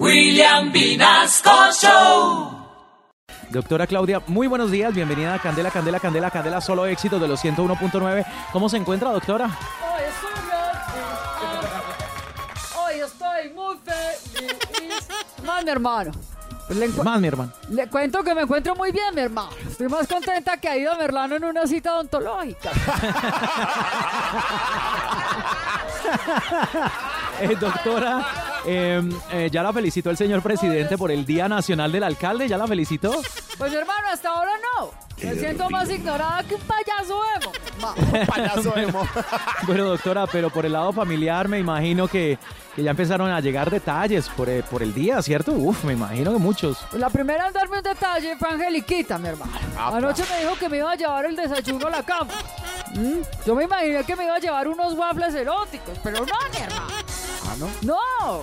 William Vinasco Show. Doctora Claudia, muy buenos días, bienvenida a Candela, Candela, Candela, Candela, solo éxitos de los 101.9. ¿Cómo se encuentra, doctora? Hoy estoy, Hoy estoy muy feliz. Más, mi hermano. Pues Más, mi hermano. le cuento que me encuentro muy bien, mi hermano. Estoy más contenta que ha ido Merlano en una cita odontológica. Eh, doctora, eh, eh, ya la felicitó el señor presidente por el Día Nacional del Alcalde, ¿ya la felicitó? Pues, hermano, hasta ahora no. Me siento más ignorada que un payaso emo. Ma- payaso emo. Bueno, doctora, pero por el lado familiar me imagino que, que ya empezaron a llegar detalles por, eh, por el día, ¿cierto? Uf, me imagino que muchos. Pues la primera en darme un detalle fue Angeliquita, mi hermano. Anoche me dijo que me iba a llevar el desayuno a la cama. ¿Mm? Yo me imaginé que me iba a llevar unos waffles eróticos, pero no, mi hermano. ¿No?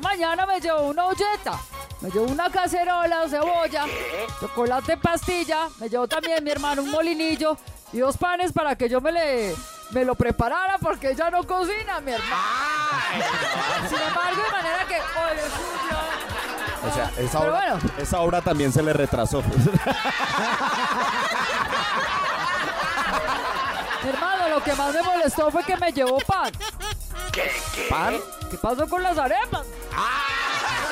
Mañana me llevo una olleta, me llevo una cacerola, cebolla, chocolate pastilla, me llevo también mi hermano un molinillo y dos panes para que yo me le me lo preparara porque ella no cocina, mi hermano. Sin embargo, de manera que hoy es O sea, esa Pero obra, bueno. esa obra también se le retrasó. Mi hermano, lo que más me molestó fue que me llevó pan. ¿Pan? ¿Qué pasó con las arepas?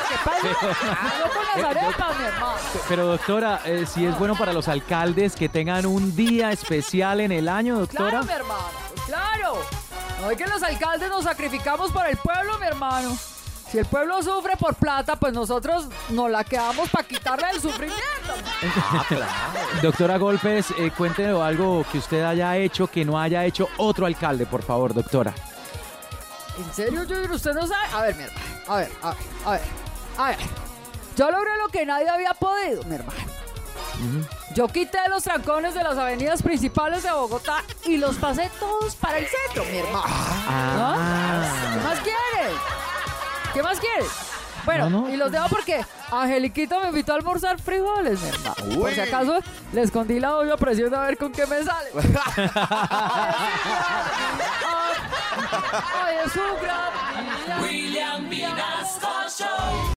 ¿Qué pasó? ¿Qué pasó con las arepas, mi hermano? Pero doctora, eh, si es bueno para los alcaldes que tengan un día especial en el año, doctora. Claro, mi hermano, claro. No es que los alcaldes nos sacrificamos por el pueblo, mi hermano. Si el pueblo sufre por plata, pues nosotros nos la quedamos para quitarle el sufrimiento. Doctora Golpes, eh, cuéntenos algo que usted haya hecho que no haya hecho otro alcalde, por favor, doctora. ¿En serio, Junior? ¿Usted no sabe? A ver, mi hermano. A ver, a ver, a ver. A ver. Yo logré lo que nadie había podido, mi hermano. Yo quité los trancones de las avenidas principales de Bogotá y los pasé todos para el centro, mi hermano. Ah. ¿Qué más quieres? ¿Qué más quieres? Bueno, No, no. y los dejo porque Angeliquita me invitó a almorzar frijoles, mi hermano. Por si acaso le escondí la olla presión a ver con qué me sale. Ay, es un gran. William Vinasco Show.